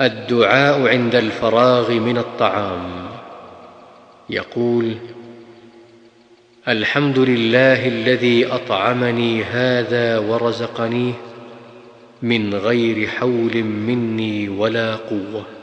الدعاء عند الفراغ من الطعام. يقول الحمد لله الذي أطعمني هذا ورزقنيه من غير حول مني ولا قوة.